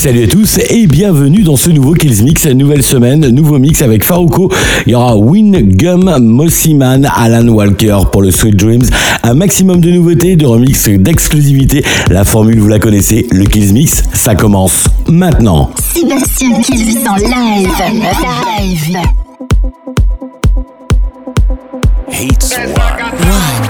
Salut à tous et bienvenue dans ce nouveau Kills Mix, nouvelle semaine, nouveau mix avec Farouko. Il y aura Win Gum, Mossiman, Alan Walker pour le Sweet Dreams. Un maximum de nouveautés, de remix, d'exclusivité. La formule, vous la connaissez, le Kills Mix, ça commence maintenant. Sébastien Kills en live. Live. One.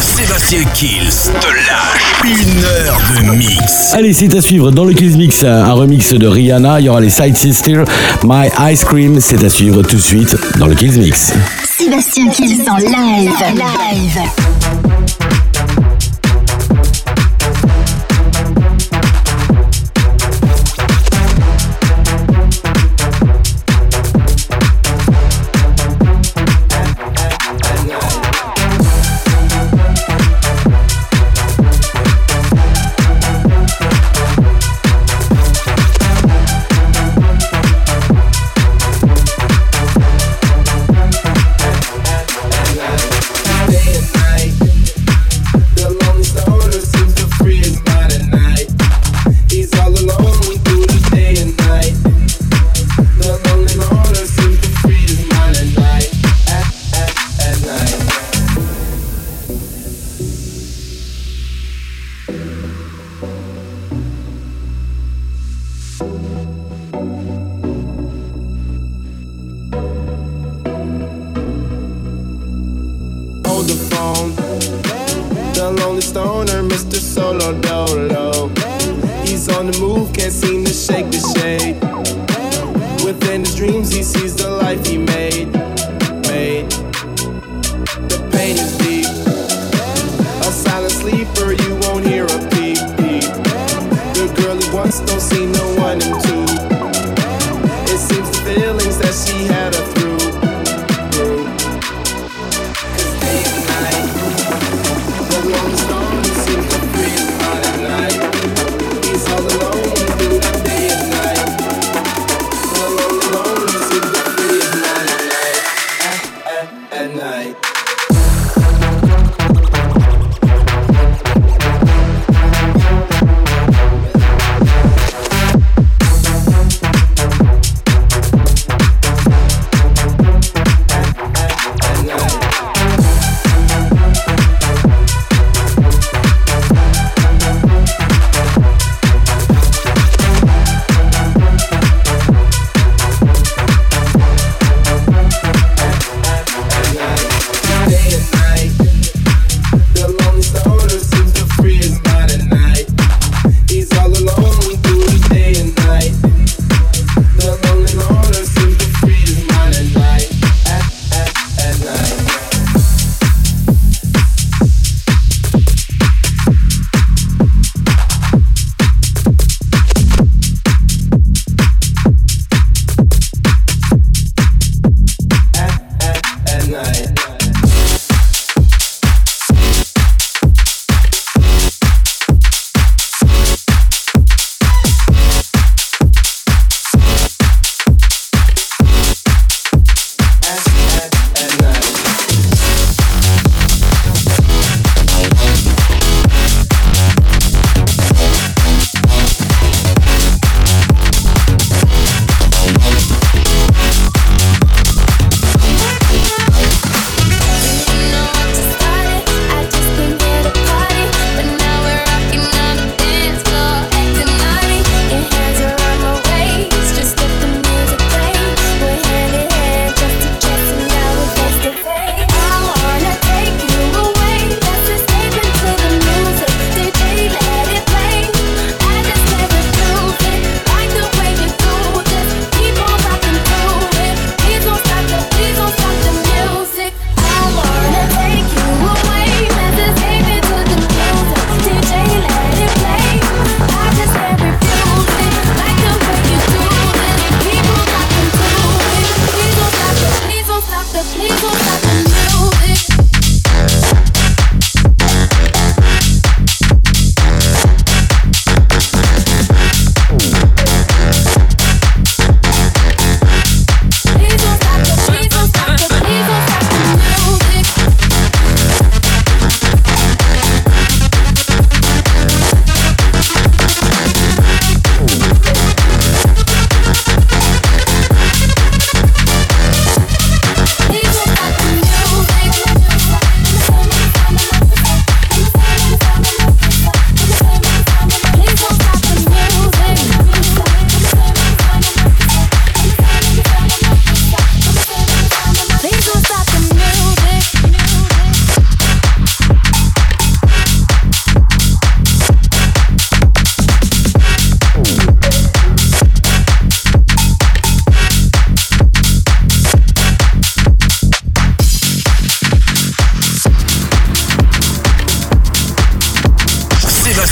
Sébastien Kills te lâche une heure de mix. Allez, c'est à suivre dans le Kills Mix, un remix de Rihanna. Il y aura les Side Sisters, My Ice Cream. C'est à suivre tout de suite dans le Kills Mix. Sébastien Kills en live. Live.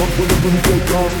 Go.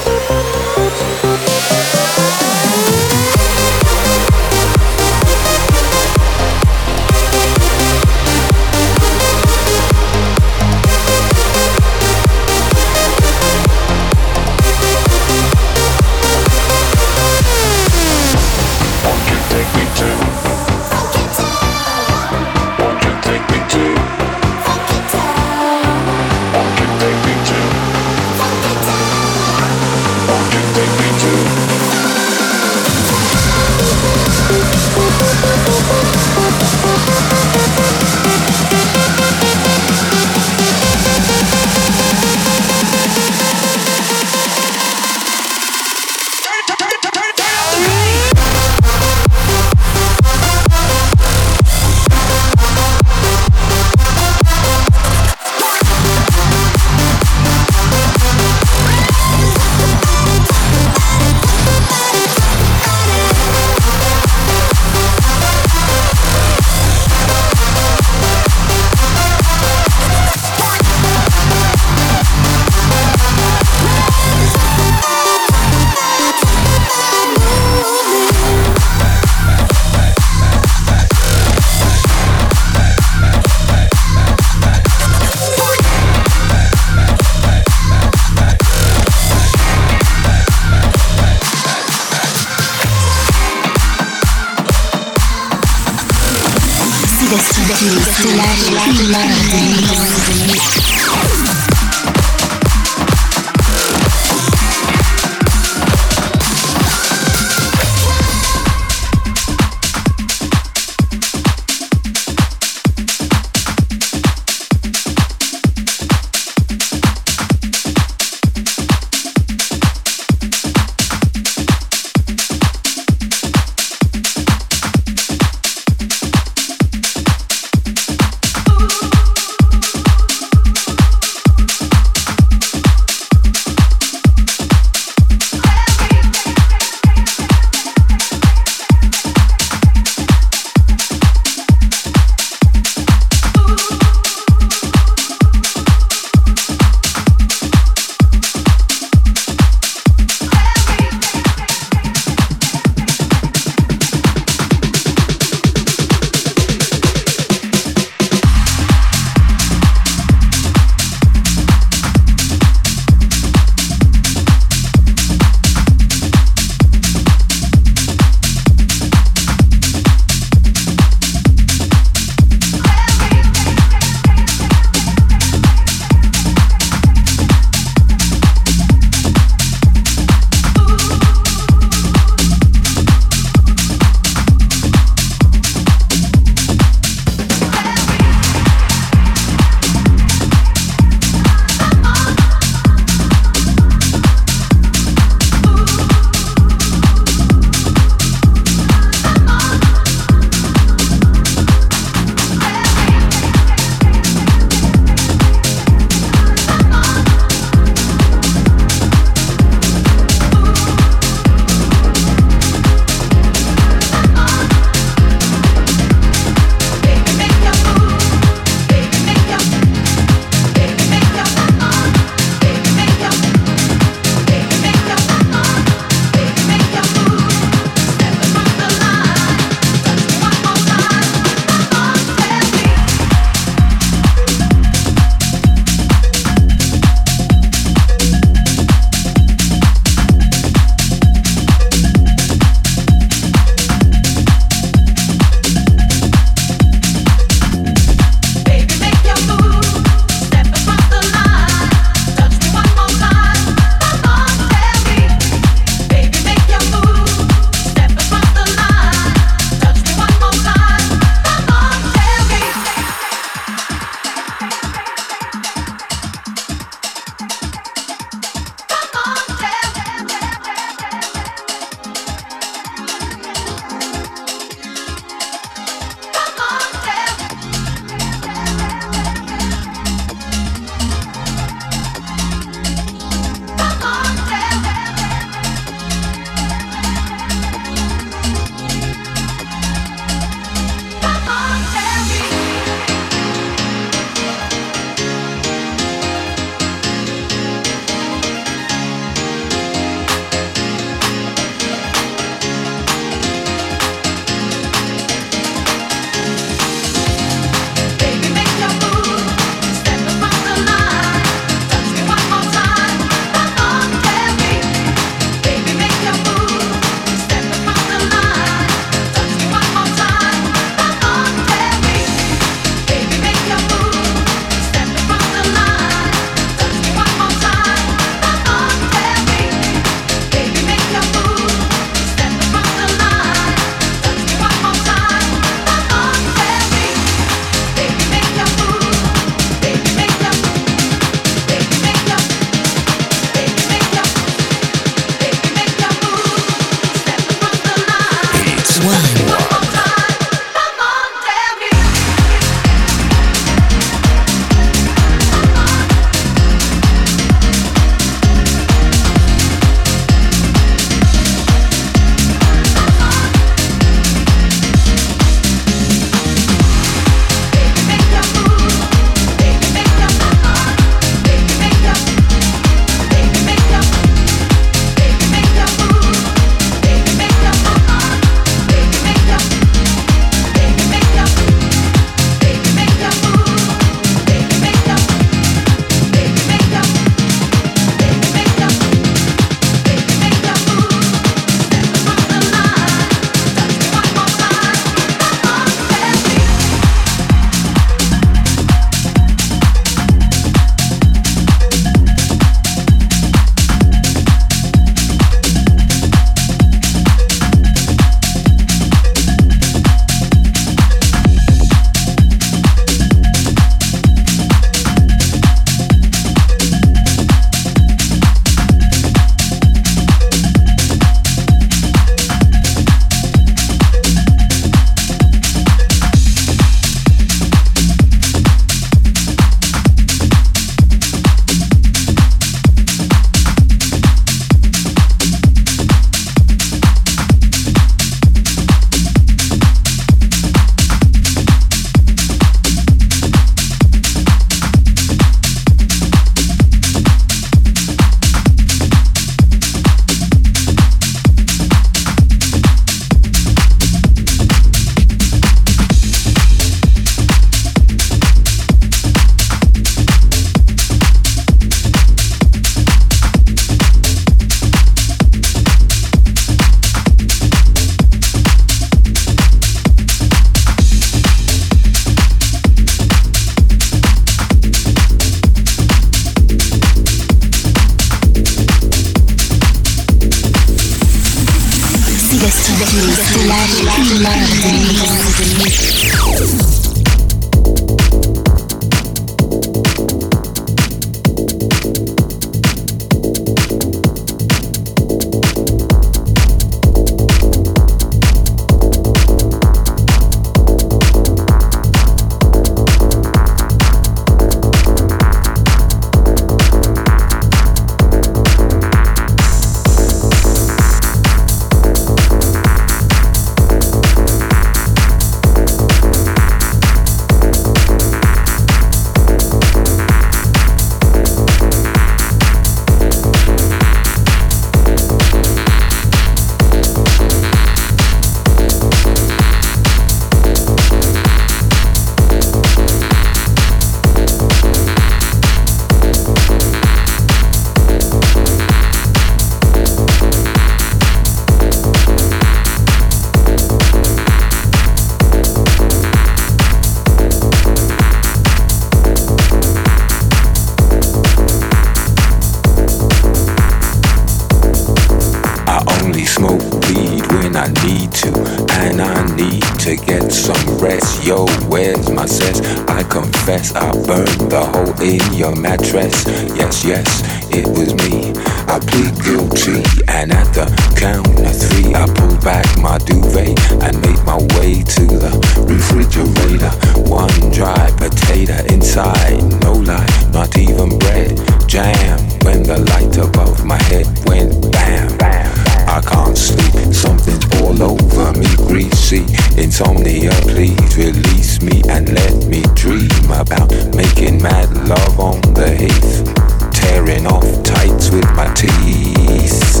Was me. I plead guilty, and at the count of three, I pull back my duvet and make my way to the refrigerator. One dry potato inside, no light, not even bread. Jam when the light above my head went bam. bam. I can't sleep, something's all over me, greasy. Insomnia, please release me and let me dream about making mad love on the heath tearing off tights with my teeth.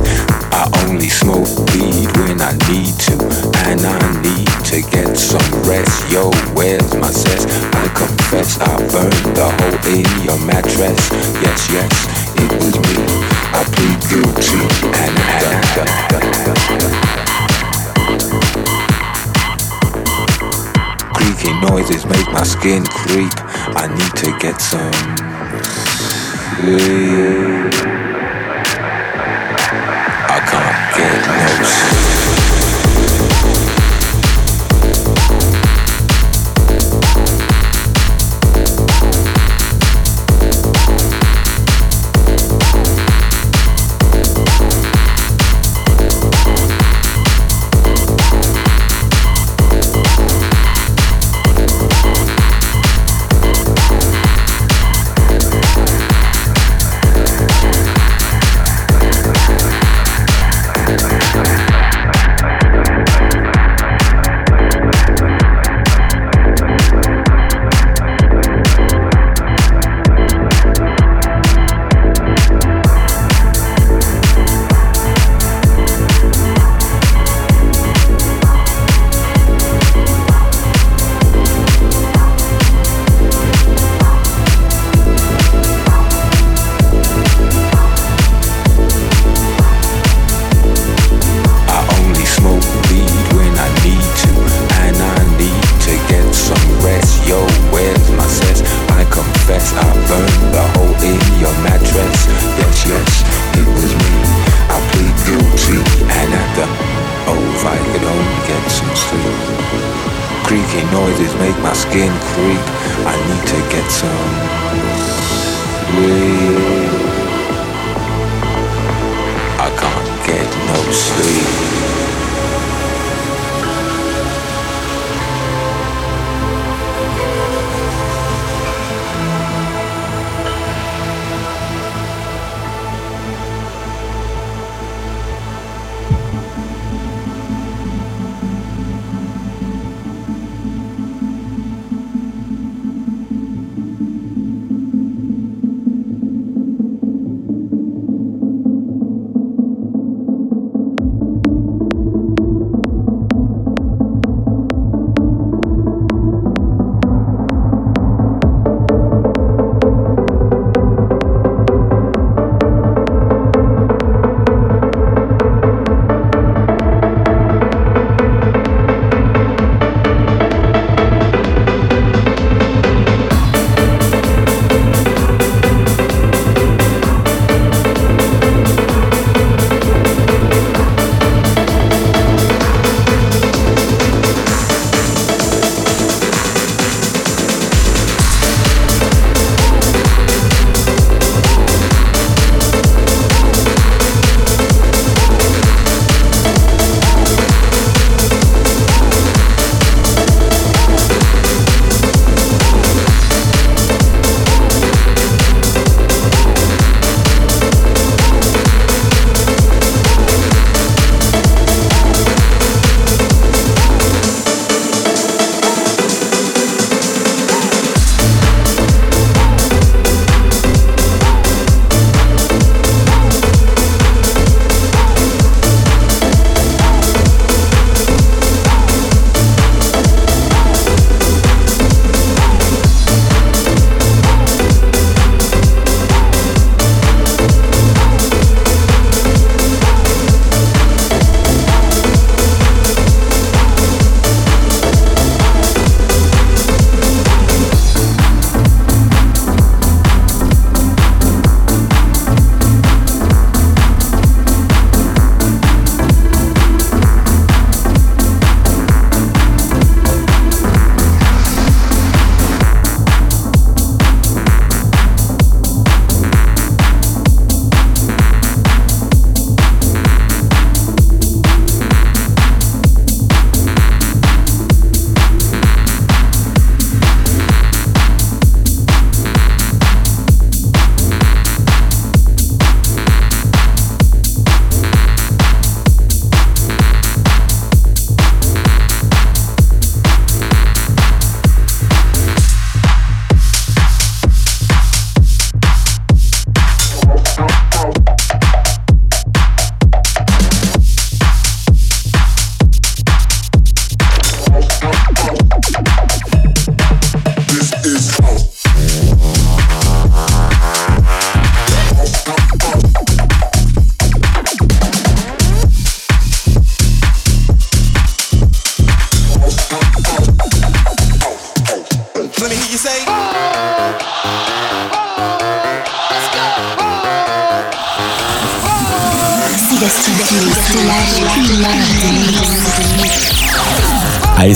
I only smoke weed when I need to, and I need to get some rest. Yo, where's my cess? I confess I burned the hole in your mattress. Yes, yes, it was me. I plead guilty, and I. Creaky noises make my skin creep. I need to get some I can't get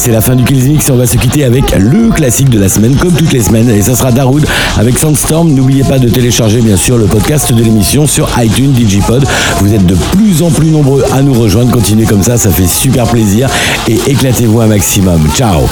c'est la fin du Kills Mix. On va se quitter avec le classique de la semaine, comme toutes les semaines. Et ça sera Darude avec Sandstorm. N'oubliez pas de télécharger, bien sûr, le podcast de l'émission sur iTunes, Digipod. Vous êtes de plus en plus nombreux à nous rejoindre. Continuez comme ça, ça fait super plaisir. Et éclatez-vous un maximum. Ciao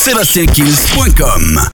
sébastienkills.com.